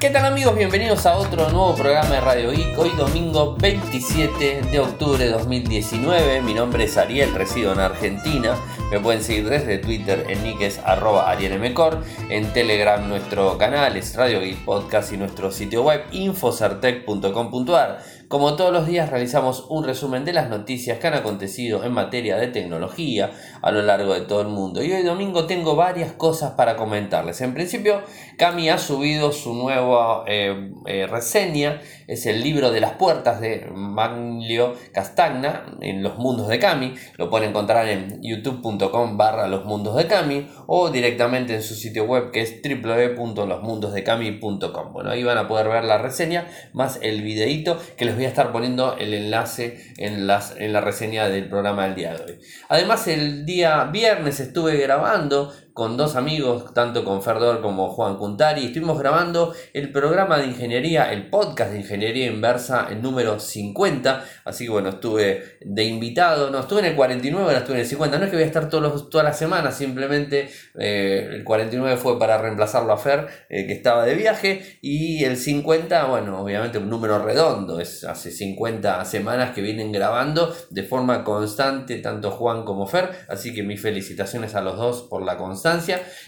¿Qué tal amigos? Bienvenidos a otro nuevo programa de Radio Geek. Hoy domingo 27 de octubre de 2019. Mi nombre es Ariel, resido en Argentina. Me pueden seguir desde Twitter en nick es arroba arielmcor. En Telegram nuestro canal es Radio Geek Podcast y nuestro sitio web infocertec.com.ar. Como todos los días realizamos un resumen de las noticias que han acontecido en materia de tecnología a lo largo de todo el mundo. Y hoy domingo tengo varias cosas para comentarles. En principio, Cami ha subido su nueva eh, eh, reseña. Es el libro de las puertas de Manlio Castagna en los mundos de Cami. Lo pueden encontrar en youtube.com barra los mundos de Cami o directamente en su sitio web que es www.losmundosdecami.com. Bueno, ahí van a poder ver la reseña más el videito que les voy a estar poniendo el enlace en, las, en la reseña del programa del día de hoy. Además, el día viernes estuve grabando con dos amigos, tanto con Ferdor como Juan Cuntari. Estuvimos grabando el programa de ingeniería, el podcast de ingeniería inversa, el número 50. Así que bueno, estuve de invitado, no, estuve en el 49, ahora estuve en el 50. No es que voy a estar todos todas las semanas, simplemente eh, el 49 fue para reemplazarlo a Fer, eh, que estaba de viaje. Y el 50, bueno, obviamente un número redondo, es hace 50 semanas que vienen grabando de forma constante, tanto Juan como Fer. Así que mis felicitaciones a los dos por la constancia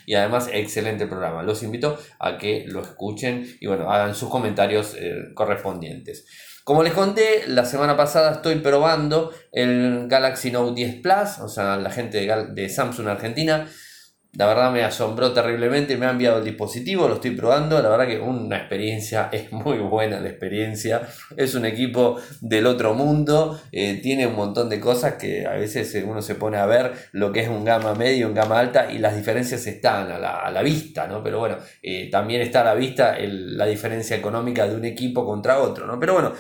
y además excelente programa. Los invito a que lo escuchen y bueno, hagan sus comentarios eh, correspondientes. Como les conté, la semana pasada estoy probando el Galaxy Note 10 Plus, o sea, la gente de, de Samsung Argentina la verdad me asombró terriblemente, me ha enviado el dispositivo, lo estoy probando, la verdad que una experiencia, es muy buena la experiencia, es un equipo del otro mundo, eh, tiene un montón de cosas que a veces uno se pone a ver lo que es un gama medio, un gama alta y las diferencias están a la, vista, ¿no? Pero bueno, eh, también está a la vista la diferencia económica de un equipo contra otro, ¿no? Pero bueno,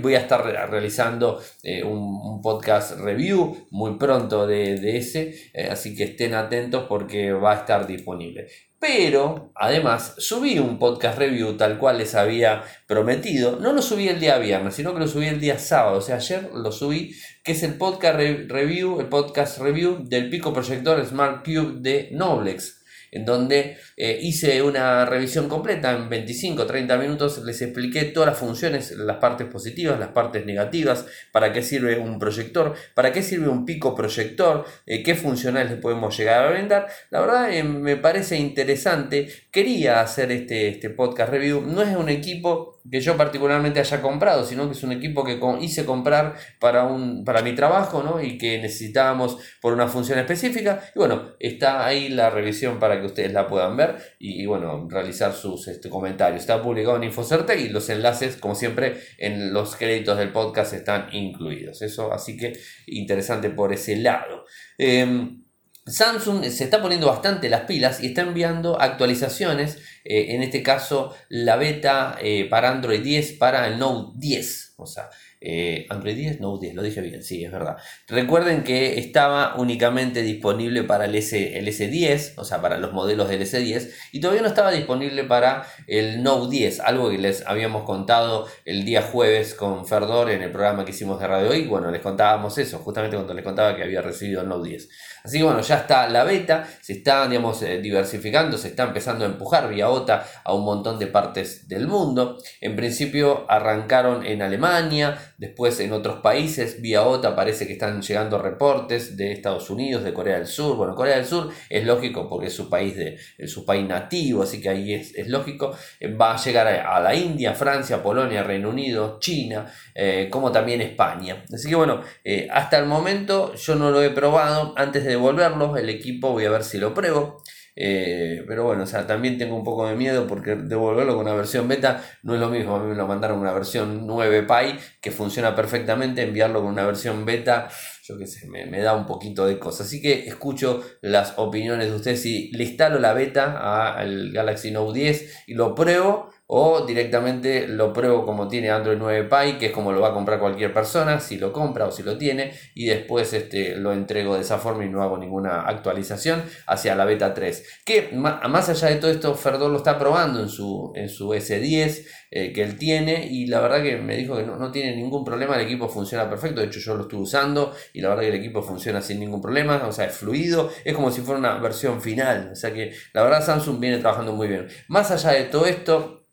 voy a estar realizando eh, un, podcast review muy pronto de, de ese, así que estén atentos porque va a estar disponible. Pero, además, subí un podcast review tal cual les había prometido. No lo subí el día viernes, sino que lo subí el día sábado. O sea, ayer lo subí, que es el podcast review, el podcast review del pico proyector Smart Cube de Noblex en donde eh, hice una revisión completa en 25-30 minutos, les expliqué todas las funciones, las partes positivas, las partes negativas, para qué sirve un proyector, para qué sirve un pico proyector, eh, qué funcionales le podemos llegar a brindar. La verdad eh, me parece interesante, quería hacer este, este podcast review, no es un equipo que yo particularmente haya comprado, sino que es un equipo que hice comprar para, un, para mi trabajo ¿no? y que necesitábamos por una función específica. Y bueno, está ahí la revisión para que ustedes la puedan ver y, bueno, realizar sus este, comentarios. Está publicado en Infocertec y los enlaces, como siempre, en los créditos del podcast están incluidos. Eso, así que interesante por ese lado. Em, Samsung se está poniendo bastante las pilas y está enviando actualizaciones, en este caso la beta eh, para Android 10 para el Note 10. O sea, eh, Android 10, Note 10, lo dije bien, sí, es verdad. Recuerden que estaba únicamente disponible para el, S, el S10, o sea, para los modelos del S10, y todavía no estaba disponible para el Note 10, algo que les habíamos contado el día jueves con Ferdor en el programa que hicimos de Radio hoy. Bueno, les contábamos eso, justamente cuando les contaba que había recibido el Note 10. Así que bueno, ya está la beta, se está, digamos, eh, diversificando, se está empezando a empujar vía OTA a un montón de partes del mundo. En principio arrancaron en Alemania, después en otros países, vía OTA parece que están llegando reportes de Estados Unidos, de Corea del Sur. Bueno, Corea del Sur es lógico porque es su país, de, su país nativo, así que ahí es, lógico. Eh, va a llegar a, la India, Francia, Polonia, Reino Unido, China, eh, como también España. Así que bueno, hasta el momento yo no lo he probado. Antes de devolverlo, el equipo voy a ver si lo pruebo. Eh, pero bueno, o sea, también tengo un poco de miedo porque devolverlo con una versión beta no es lo mismo. A mí me lo mandaron una versión 9 Pi que funciona perfectamente. Enviarlo con una versión beta, yo qué sé, me, da un poquito de cosas. Así que escucho las opiniones de ustedes. Si le instalo la beta al Galaxy Note 10 y lo pruebo o directamente lo pruebo como tiene Android 9 Pie, que es como lo va a comprar cualquier persona, si lo compra o si lo tiene, y después este, lo entrego de esa forma y no hago ninguna actualización hacia la beta 3. Que más allá de todo esto, Ferdor lo está probando en su, en su S10 eh, que él tiene, y la verdad que me dijo que no, no, tiene ningún problema, el equipo funciona perfecto, de hecho yo lo estuve usando, y la verdad que el equipo funciona sin ningún problema, o sea, es fluido, es como si fuera una versión final, o sea que la verdad Samsung viene trabajando muy bien. Más allá de todo esto,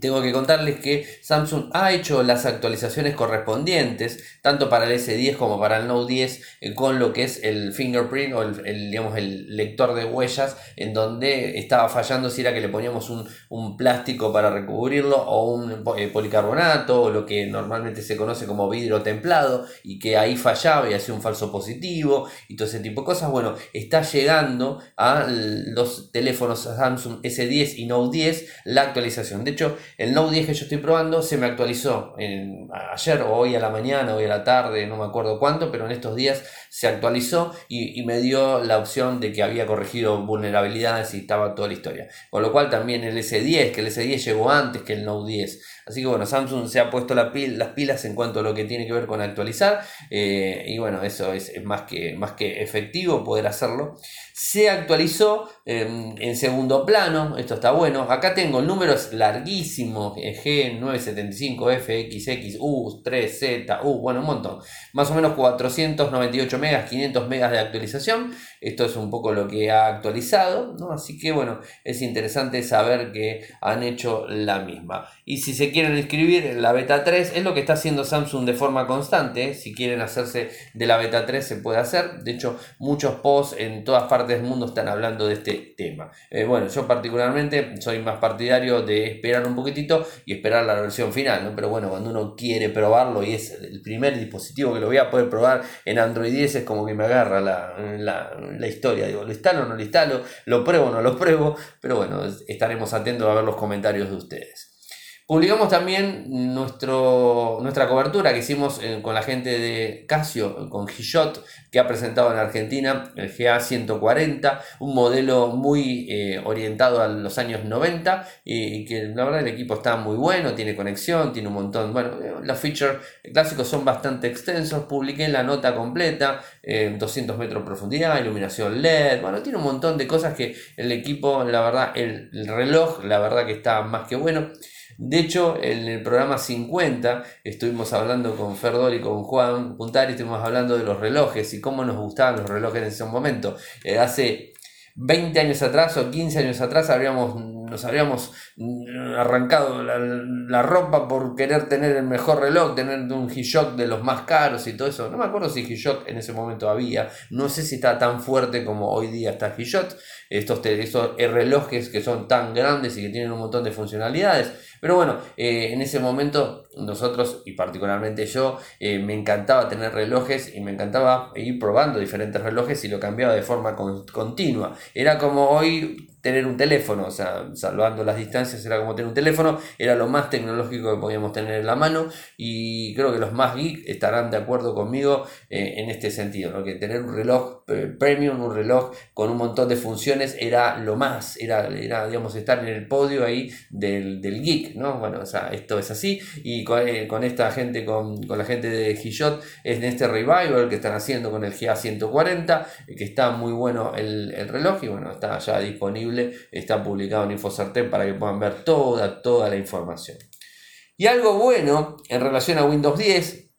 tengo que contarles que Samsung ha hecho las actualizaciones correspondientes, tanto para el S10 como para el Note 10, eh, con lo que es el fingerprint o el, digamos, el lector de huellas, en donde estaba fallando si era que le poníamos un, plástico para recubrirlo o un eh, policarbonato o lo que normalmente se conoce como vidrio templado y que ahí fallaba y hacía un falso positivo y todo ese tipo de cosas. Bueno, está llegando a los teléfonos Samsung S10 y Note 10 la actualización. De hecho, el Note 10 que yo estoy probando se me actualizó ayer o hoy a la mañana, hoy a la tarde, no me acuerdo cuánto, pero en estos días se actualizó y, me dio la opción de que había corregido vulnerabilidades y estaba toda la historia. Con lo cual también el S10, que el S10 llegó antes que el Note 10. Así que bueno, Samsung se ha puesto las pilas en cuanto a lo que tiene que ver con actualizar. Eh, y bueno, eso es, más, que, más que efectivo poder hacerlo. Se actualizó en segundo plano, esto está bueno. Acá tengo números larguísimos, G975, FXX, U, 3Z, U, bueno, un montón. Más o menos 498 megas, 500 megas de actualización. Esto es un poco lo que ha actualizado, ¿no? Así que bueno, es interesante saber que han hecho la misma. Y si se quieren inscribir en la beta 3, es lo que está haciendo Samsung de forma constante. Si quieren hacerse de la beta 3 se puede hacer. De hecho, muchos posts en todas partes del mundo están hablando de este tema. Eh, bueno, yo particularmente soy más partidario de esperar un poquitito y esperar la versión final. Pero bueno, cuando uno quiere probarlo y es el primer dispositivo que lo voy a poder probar en Android 10 es como que me agarra la, la, historia. Digo, ¿lo instalo o no lo instalo? ¿Lo pruebo o no lo pruebo? Pero bueno, estaremos atentos a ver los comentarios de ustedes. Publicamos también nuestro, nuestra cobertura que hicimos eh, con la gente de Casio, con Gillot, que ha presentado en Argentina el GA140, un modelo muy eh, orientado a los años 90 y, que la verdad el equipo está muy bueno, tiene conexión, tiene un montón, bueno, eh, los features clásicos son bastante extensos, publiqué la nota completa, 200 metros de profundidad, iluminación LED, bueno, tiene un montón de cosas que el equipo, la verdad, el reloj, la verdad que está más que bueno. De hecho, en el programa 50 estuvimos hablando con Ferdol y con Juan Puntari, estuvimos hablando de los relojes y cómo nos gustaban los relojes en ese momento. Eh, hace 20 años atrás o 15 años atrás habríamos nos habríamos arrancado la, ropa por querer tener el mejor reloj, tener un G-Shock de los más caros y todo eso. No me acuerdo si G-Shock en ese momento había, no sé si está tan fuerte como hoy día está G-Shock, estos, estos relojes que son tan grandes y que tienen un montón de funcionalidades. Pero bueno, eh, en ese momento nosotros y particularmente yo eh, me encantaba tener relojes y me encantaba ir probando diferentes relojes y lo cambiaba de forma continua. Era como hoy tener un teléfono, o sea, salvando las distancias era como tener un teléfono, era lo más tecnológico que podíamos tener en la mano y creo que los más geek estarán de acuerdo conmigo eh, en este sentido, que tener un reloj premium, un reloj con un montón de funciones era lo más, era, era digamos, estar en el podio ahí del, geek, ¿no? Bueno, o sea, esto es así y eh, con, esta gente, con, la gente de Gillot, es en este revival que están haciendo con el GA140, que está muy bueno el, el reloj y bueno, está ya disponible está publicado en InfoCertec para que puedan ver toda, toda la información. Y algo bueno en relación a Windows 10,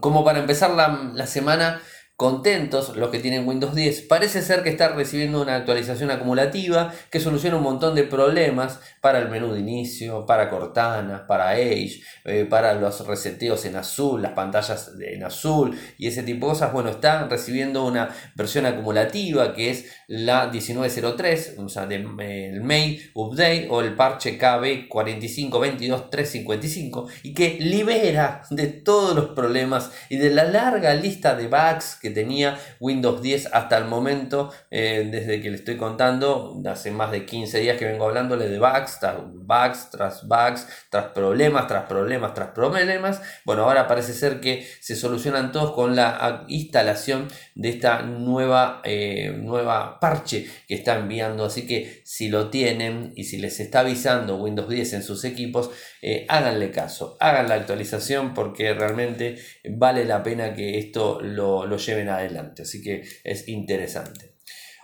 como para empezar la, la semana contentos los que tienen Windows 10. Parece ser que está recibiendo una actualización acumulativa que soluciona un montón de problemas para el menú de inicio, para Cortana, para Edge, eh, para los reseteos en azul, las pantallas en azul y ese tipo de cosas. Bueno, está recibiendo una versión acumulativa que es la 1903, o sea, del May Update o el parche KB 4522355 y que libera de todos los problemas y de la larga lista de bugs que tenía Windows 10 hasta el momento, eh, desde que le estoy contando, hace más de 15 días que vengo hablándole de bugs, tras bugs, tras bugs, tras problemas, tras problemas, tras problemas. Bueno, ahora parece ser que se solucionan todos con la instalación de esta nueva, eh, nueva parche que está enviando. Así que si lo tienen y si les está avisando Windows 10 en sus equipos, eh, háganle caso, hagan la actualización porque realmente vale la pena que esto lo, lo adelante. Así que es interesante.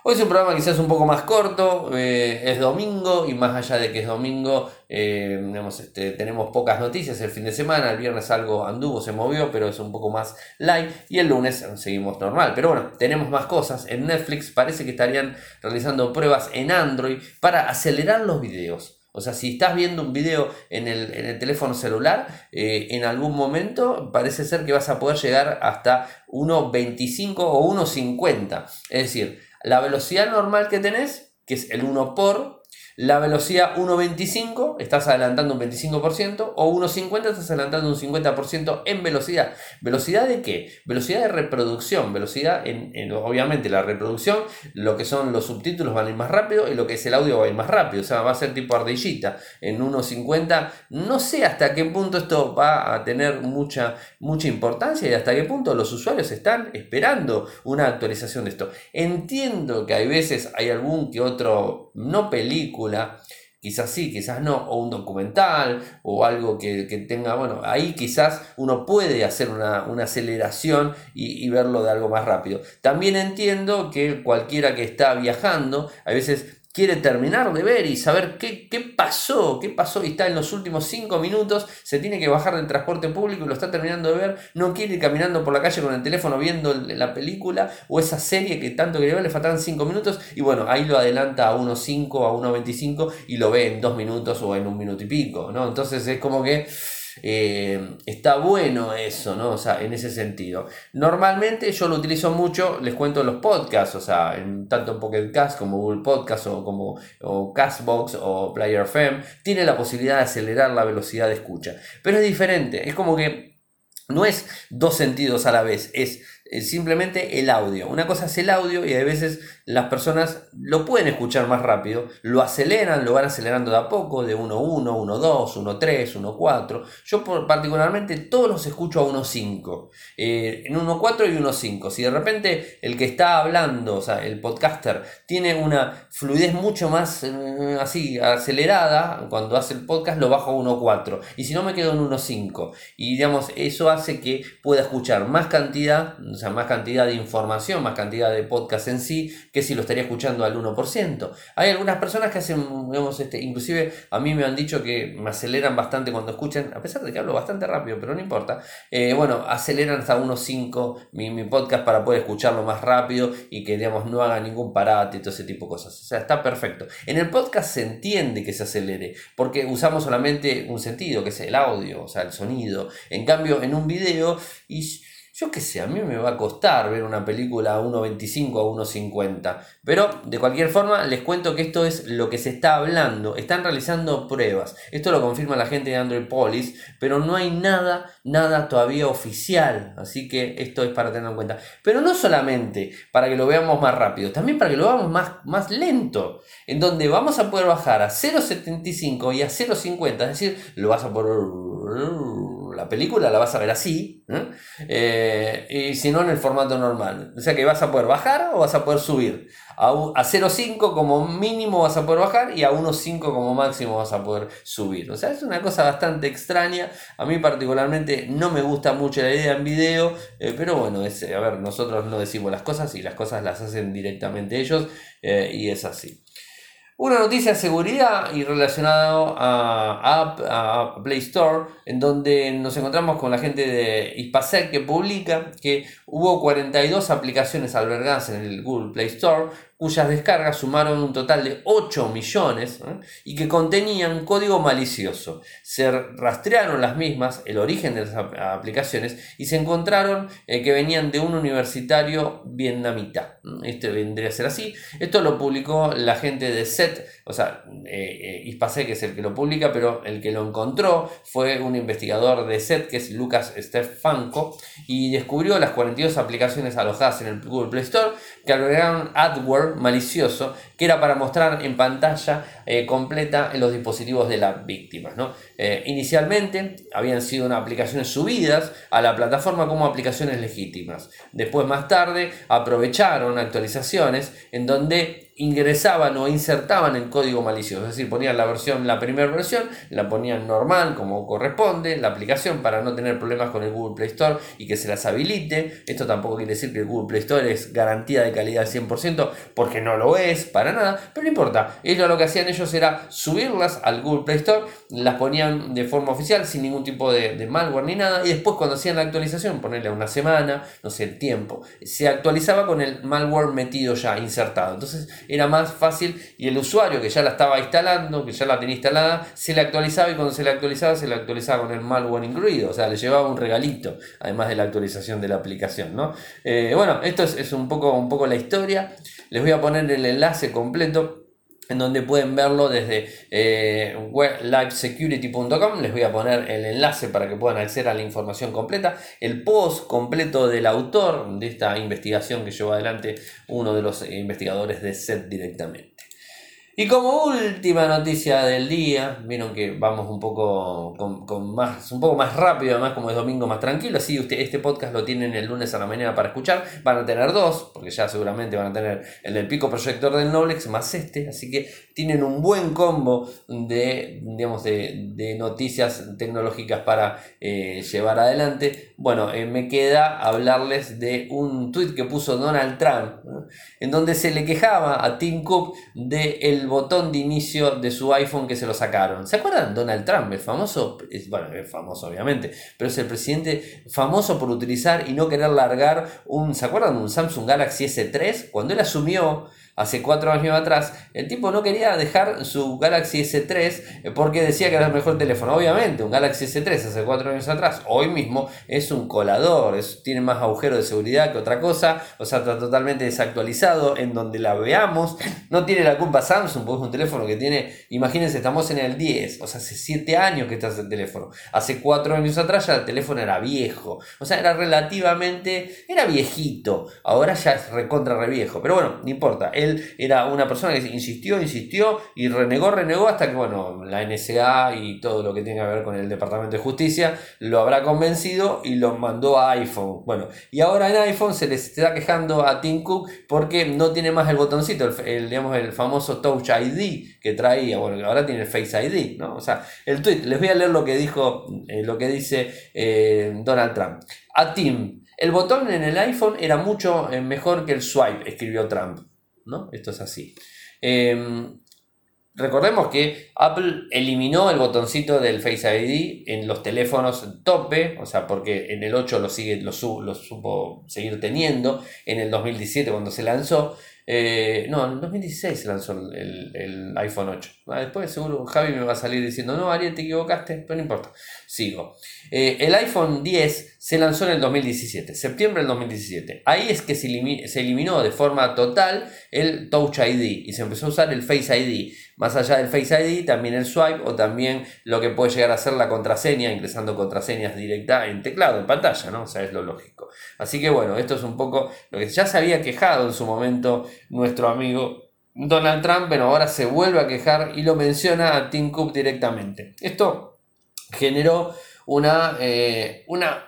Hoy es un programa quizás un poco más corto, eh, es domingo y más allá de que es domingo, eh, este, tenemos pocas noticias el fin de semana, el viernes algo anduvo, se movió, pero es un poco más light y el lunes seguimos normal. Pero bueno, tenemos más cosas. En Netflix parece que estarían realizando pruebas en Android para acelerar los videos. O sea, si estás viendo un video en el, teléfono celular, eh, en algún momento parece ser que vas a poder llegar hasta 1.25 o 1.50. Es decir, la velocidad normal que tenés, que es el 1 por, la velocidad 1.25, estás adelantando un 25%, o 1.50, estás adelantando un 50% en velocidad. ¿Velocidad de qué? Velocidad de reproducción. Velocidad, en, obviamente, la reproducción, lo que son los subtítulos van a ir más rápido y lo que es el audio va a ir más rápido. O sea, va a ser tipo ardillita. En 1.50, no sé hasta qué punto esto va a tener mucha, mucha importancia y hasta qué punto los usuarios están esperando una actualización de esto. Entiendo que hay veces hay algún que otro, no película, quizás sí, quizás no, o un documental, o algo que, tenga, bueno, ahí quizás uno puede hacer una, aceleración y, y, verlo de algo más rápido. También entiendo que cualquiera que está viajando, a veces quiere terminar de ver y saber qué, pasó, qué pasó y está en los últimos cinco minutos, se tiene que bajar del transporte público y lo está terminando de ver, no quiere ir caminando por la calle con el teléfono viendo la película o esa serie que tanto quería ver, le faltan cinco minutos y bueno, ahí lo adelanta a 1.5, a 1.25 y lo ve en dos minutos o en un minuto y pico, ¿no? Entonces es como que eh, está bueno eso, ¿no? O sea, en ese sentido. Normalmente yo lo utilizo mucho, les cuento los podcasts, o sea, en, tanto en Pocket Cast como Google Podcast o como o Castbox o Player FM, tiene la posibilidad de acelerar la velocidad de escucha. Pero es diferente, es como que no es dos sentidos a la vez, es simplemente el audio. Una cosa es el audio y a veces las personas lo pueden escuchar más rápido, lo aceleran, lo van acelerando de a poco, de 1.1, 1.2, 1.3, 1.4. Yo particularmente todos los escucho a 1.5, eh, en 1.4 y 1.5. Si de repente el que está hablando, o sea, el podcaster, tiene una fluidez mucho más eh, así acelerada, cuando hace el podcast lo bajo a 1.4 y si no me quedo en 1.5 y digamos eso hace que pueda escuchar más cantidad o sea, más cantidad de información, más cantidad de podcast en sí, que si lo estaría escuchando al 1%. Hay algunas personas que hacen, digamos, este, inclusive a mí me han dicho que me aceleran bastante cuando escuchan, a pesar de que hablo bastante rápido, pero no importa. Eh, bueno, aceleran hasta 1.5 mi, podcast para poder escucharlo más rápido y que, digamos, no haga ningún parate y todo ese tipo de cosas. O sea, está perfecto. En el podcast se entiende que se acelere, porque usamos solamente un sentido, que es el audio, o sea, el sonido. En cambio, en un video, yo qué sé, a mí me va a costar ver una película a 1.25 a 1.50. Pero de cualquier forma les cuento que esto es lo que se está hablando. Están realizando pruebas. Esto lo confirma la gente de Android Police. Pero no hay nada, nada todavía oficial. Así que esto es para tener en cuenta. Pero no solamente para que lo veamos más rápido. También para que lo veamos más, más lento. En donde vamos a poder bajar a 0.75 y a 0.50. Es decir, lo vas a poder la película la vas a ver así, eh, y si no en el formato normal. O sea que vas a poder bajar o vas a poder subir. A, a 0.5 como mínimo vas a poder bajar y a 1.5 como máximo vas a poder subir. O sea, es una cosa bastante extraña. A mí particularmente no me gusta mucho la idea en video, eh, pero bueno, es, a ver, nosotros no decimos las cosas y las cosas las hacen directamente ellos eh, y es así. Una noticia de seguridad y relacionado a, a, Play Store, en donde nos encontramos con la gente de Ispasec que publica que hubo 42 aplicaciones albergadas en el Google Play Store cuyas descargas sumaron un total de 8 millones ¿eh? y que contenían código malicioso. Se rastrearon las mismas, el origen de las aplicaciones, y se encontraron eh, que venían de un universitario vietnamita. Este vendría a ser así. Esto lo publicó la gente de SET, o sea, eh, Ispasec es el que lo publica, pero el que lo encontró fue un investigador de SET, que es Lucas Stefanko, y descubrió las 42 aplicaciones alojadas en el Google Play Store que albergaron malicioso que era para mostrar en pantalla eh, completa los dispositivos de las víctimas. ¿no? Eh, inicialmente habían sido unas aplicaciones subidas a la plataforma como aplicaciones legítimas. Después, más tarde, aprovecharon actualizaciones en donde ingresaban o insertaban el código malicioso, es decir, ponían la versión, la primera versión, la ponían normal como corresponde, la aplicación para no tener problemas con el Google Play Store y que se las habilite. Esto tampoco quiere decir que el Google Play Store es garantía de calidad al 100%, porque no lo es, para nada, pero no importa. Ellos lo que hacían ellos era subirlas al Google Play Store, las ponían de forma oficial sin ningún tipo de, de malware ni nada, y después cuando hacían la actualización, ponerle una semana, no sé, el tiempo, se actualizaba con el malware metido ya, insertado. Entonces, era más fácil y el usuario que ya la estaba instalando, que ya la tenía instalada, se le actualizaba y cuando se le actualizaba, se le actualizaba con el malware incluido, o sea, le llevaba un regalito, además de la actualización de la aplicación, ¿no? Eh, bueno, esto es, un, poco, un poco la historia, les voy a poner el enlace completo en donde pueden verlo desde eh, live.security.com Les voy a poner el enlace para que puedan acceder a la información completa, el post completo del autor de esta investigación que llevó adelante uno de los investigadores de SET directamente. Y como última noticia del día, vieron que vamos un poco con, más, un poco más rápido, además como es domingo más tranquilo, así usted, este podcast lo tienen el lunes a la mañana para escuchar, van a tener dos, porque ya seguramente van a tener el del pico proyector del Noblex más este, así que tienen un buen combo de, digamos, de, noticias tecnológicas para eh, llevar adelante. Bueno, eh, me queda hablarles de un tweet que puso Donald Trump, en donde se le quejaba a Tim Cook de el botón de inicio de su iPhone que se lo sacaron. ¿Se acuerdan? Donald Trump, el famoso, bueno, es famoso obviamente, pero es el presidente famoso por utilizar y no querer largar un, ¿se acuerdan? Un Samsung Galaxy S3. Cuando él asumió hace cuatro años atrás, el tipo no quería dejar su Galaxy S3 porque decía que era el mejor teléfono. Obviamente, un Galaxy S3 hace cuatro años atrás, hoy mismo es un colador, tiene más agujero de seguridad que otra cosa, o sea, está totalmente desactualizado, en donde la veamos, no tiene la culpa Samsung, porque es un teléfono que tiene, imagínense, estamos en el 10, o sea, hace 7 años que está ese teléfono, hace cuatro años atrás ya el teléfono era viejo, o sea, era relativamente, era viejito, ahora ya es recontra re viejo, pero bueno, no importa, él era una persona que insistió, insistió y renegó, renegó hasta que, bueno, la NSA y todo lo que tenga que ver con el Departamento de Justicia lo habrá convencido y lo mandó a iPhone. Bueno, y ahora en iPhone se les está quejando a Tim Cook porque no tiene más el botoncito, el, digamos, el famoso Touch ID que traía, bueno, ahora tiene el Face ID, ¿no? O sea, el tweet, les voy a leer lo que dijo, eh, lo que dice eh, Donald Trump. A Tim, el botón en el iPhone era mucho eh, mejor que el swipe, escribió Trump. ¿No? Esto es así. Em, recordemos que Apple eliminó el botoncito del Face ID en los teléfonos tope, o sea, porque en el 8 lo, sigue, lo, lo supo seguir teniendo, en el 2017 cuando se lanzó, eh, no, en 2016 se lanzó el, iPhone 8. Ah, después seguro Javi me va a salir diciendo, no, Ariel, te equivocaste, pero no importa. Sigo. Eh, el iPhone 10 se lanzó en el 2017, septiembre del 2017. Ahí es que se, se eliminó de forma total el Touch ID y se empezó a usar el Face ID. Más allá del Face ID, también el swipe o también lo que puede llegar a ser la contraseña, ingresando contraseñas directas en teclado, en pantalla, ¿no? O sea, es lo lógico. Así que bueno, esto es un poco lo que ya se había quejado en su momento nuestro amigo Donald Trump, pero ahora se vuelve a quejar y lo menciona a Tim Cook directamente. Esto generó una, eh, una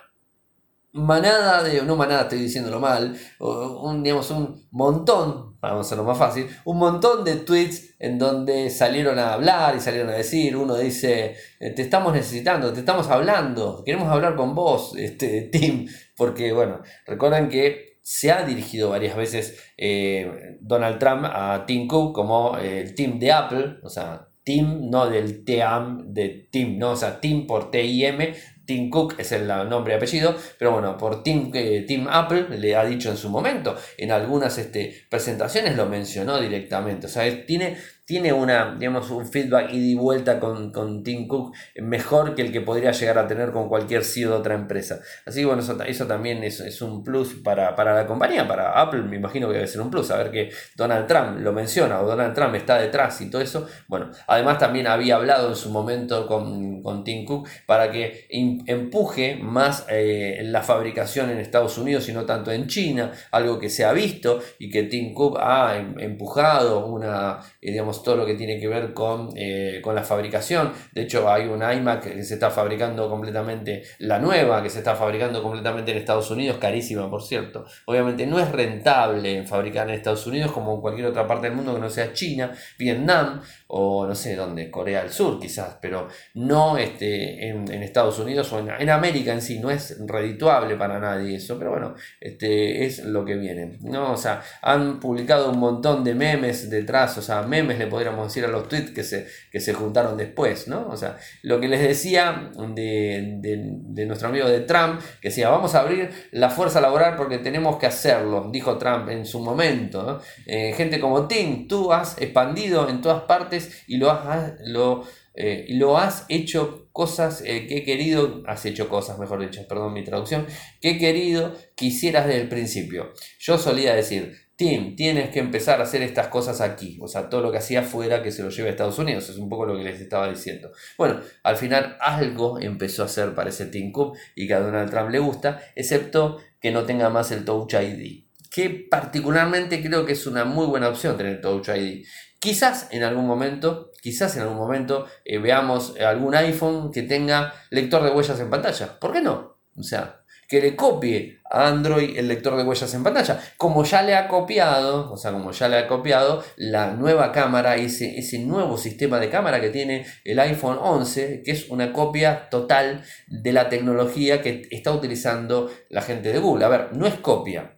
manada de, no manada, estoy diciéndolo mal, un, digamos, un montón, vamos a hacerlo más fácil, un montón de tweets en donde salieron a hablar y salieron a decir, uno dice, eh, te estamos necesitando, te estamos hablando, queremos hablar con vos, este, Tim, porque bueno, recuerden que se ha dirigido varias veces eh, Donald Trump a Tim Cook como el team de Apple, o sea, Tim, no del TEAM de Tim, no, o sea, Tim por T-I-M, Tim Cook es el nombre y apellido, pero bueno, por Tim, eh, Apple le ha dicho en su momento, en algunas este, presentaciones lo mencionó directamente, o sea, tiene tiene una, digamos, un feedback y de vuelta con, con, Tim Cook mejor que el que podría llegar a tener con cualquier CEO de otra empresa. Así que bueno, eso, eso también es, es, un plus para, la compañía, para Apple me imagino que debe ser un plus, saber que Donald Trump lo menciona o Donald Trump está detrás y todo eso. Bueno, además también había hablado en su momento con, con Tim Cook para que empuje más eh, la fabricación en Estados Unidos y no tanto en China, algo que se ha visto y que Tim Cook ha em, empujado una, eh, digamos, todo lo que tiene que ver con, eh, con la fabricación. De hecho, hay un iMac que se está fabricando completamente, la nueva que se está fabricando completamente en Estados Unidos, carísima por cierto. Obviamente no es rentable fabricar en Estados Unidos como en cualquier otra parte del mundo que no sea China, Vietnam o no sé dónde, Corea del Sur quizás, pero no este, en, Estados Unidos o en, América en sí, no es redituable para nadie eso, pero bueno, este, es lo que viene. ¿no? O sea, han publicado un montón de memes detrás, o sea, memes le podríamos decir a los tweets que se, que se juntaron después, ¿no? O sea, lo que les decía de, nuestro amigo de Trump, que decía, vamos a abrir la fuerza laboral porque tenemos que hacerlo, dijo Trump en su momento. Eh, gente como Tim, tú has expandido en todas partes y lo has, lo, eh, lo has hecho cosas eh, que he querido, has hecho cosas, mejor dicho, perdón mi traducción, que he querido que hicieras desde el principio. Yo solía decir, Tim, tienes que empezar a hacer estas cosas aquí. O sea, todo lo que hacía fuera que se lo lleve a Estados Unidos. Es un poco lo que les estaba diciendo. Bueno, al final algo empezó a hacer para ese Tim Cook y que a Donald Trump le gusta, excepto que no tenga más el Touch ID. Que particularmente creo que es una muy buena opción tener Touch ID. Quizás en algún momento, quizás en algún momento eh, veamos algún iPhone que tenga lector de huellas en pantalla. ¿Por qué no? O sea, que le copie a Android el lector de huellas en pantalla. Como ya le ha copiado, o sea, como ya le ha copiado la nueva cámara, ese, ese nuevo sistema de cámara que tiene el iPhone 11, que es una copia total de la tecnología que está utilizando la gente de Google. A ver, no es copia,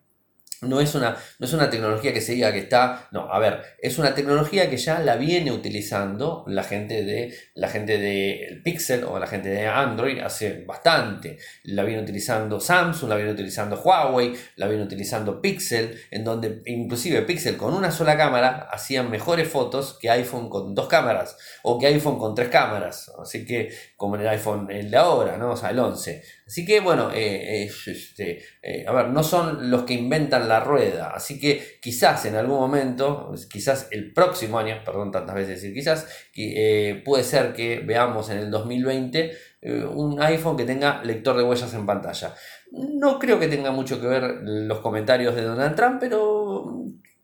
no es, una, no es una tecnología que se diga que está. No, a ver, es una tecnología que ya la viene utilizando la gente de la gente de Pixel o la gente de Android hace bastante. La viene utilizando Samsung, la viene utilizando Huawei, la viene utilizando Pixel, en donde inclusive Pixel con una sola cámara hacían mejores fotos que iPhone con dos cámaras o que iPhone con tres cámaras. Así que, como en el iPhone el de ahora, ¿no? O sea, el 11. Así que, bueno, eh, este, eh, a ver, no son los que inventan la rueda. Así que quizás en algún momento, quizás el próximo año, perdón tantas veces decir quizás, eh, puede ser que veamos en el 2020 eh, un iPhone que tenga lector de huellas en pantalla. No creo que tenga mucho que ver los comentarios de Donald Trump, pero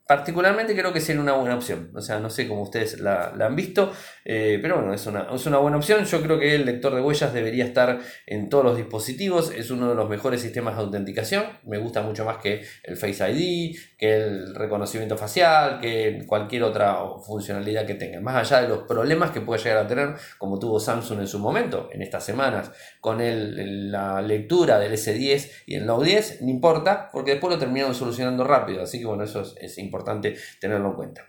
particularmente creo que sería una buena opción. O sea, no sé cómo ustedes la, han visto, eh, pero bueno, es una, es una, buena opción. Yo creo que el lector de huellas debería estar en todos los dispositivos. Es uno de los mejores sistemas de autenticación. Me gusta mucho más que el Face ID, que el reconocimiento facial, que cualquier otra funcionalidad que tenga. Más allá de los problemas que puede llegar a tener, como tuvo Samsung en su momento, en estas semanas, con el, la lectura del S10 y el Note 10, no importa, porque después lo terminaron solucionando rápido. Así que bueno, eso es importante importante tenerlo en cuenta.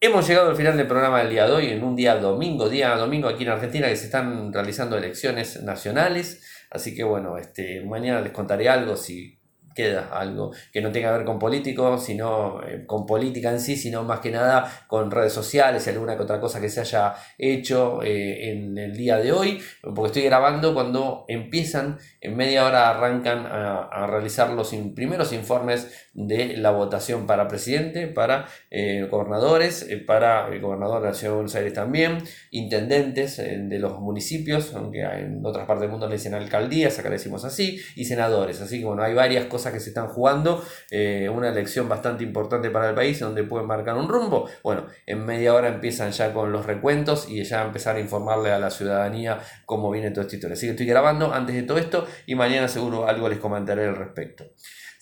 Hemos llegado al final del programa del día de hoy, en un día domingo, día domingo aquí en Argentina, que se están realizando elecciones nacionales. Así que bueno, este, mañana les contaré algo si queda algo que no tenga que ver con políticos, sino eh, con política en sí, sino más que nada con redes sociales y alguna que otra cosa que se haya hecho eh, en el día de hoy, porque estoy grabando cuando empiezan, en media hora arrancan a, realizar los primeros informes de la votación para presidente, para eh, gobernadores, para el gobernador de la Ciudad de Buenos Aires también, intendentes de los municipios, aunque en otras partes del mundo le dicen alcaldías, acá le decimos así, y senadores, así que bueno, hay varias cosas que se están jugando, eh, una elección bastante importante para el país donde pueden marcar un rumbo. Bueno, en media hora empiezan ya con los recuentos y ya empezar a informarle a la ciudadanía cómo viene todo este historia. Así que estoy grabando antes de todo esto y mañana seguro algo les comentaré al respecto.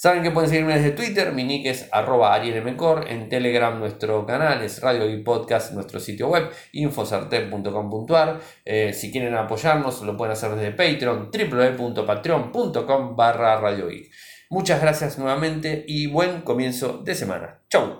Saben que pueden seguirme desde Twitter, mi nick es arroba arielmcor, en Telegram nuestro canal es Radio y Podcast, nuestro sitio web, infosartep.com.ar. Eh, si quieren apoyarnos lo pueden hacer desde Patreon, www.patreon.com barra Radio Muchas gracias nuevamente y buen comienzo de semana. Chau.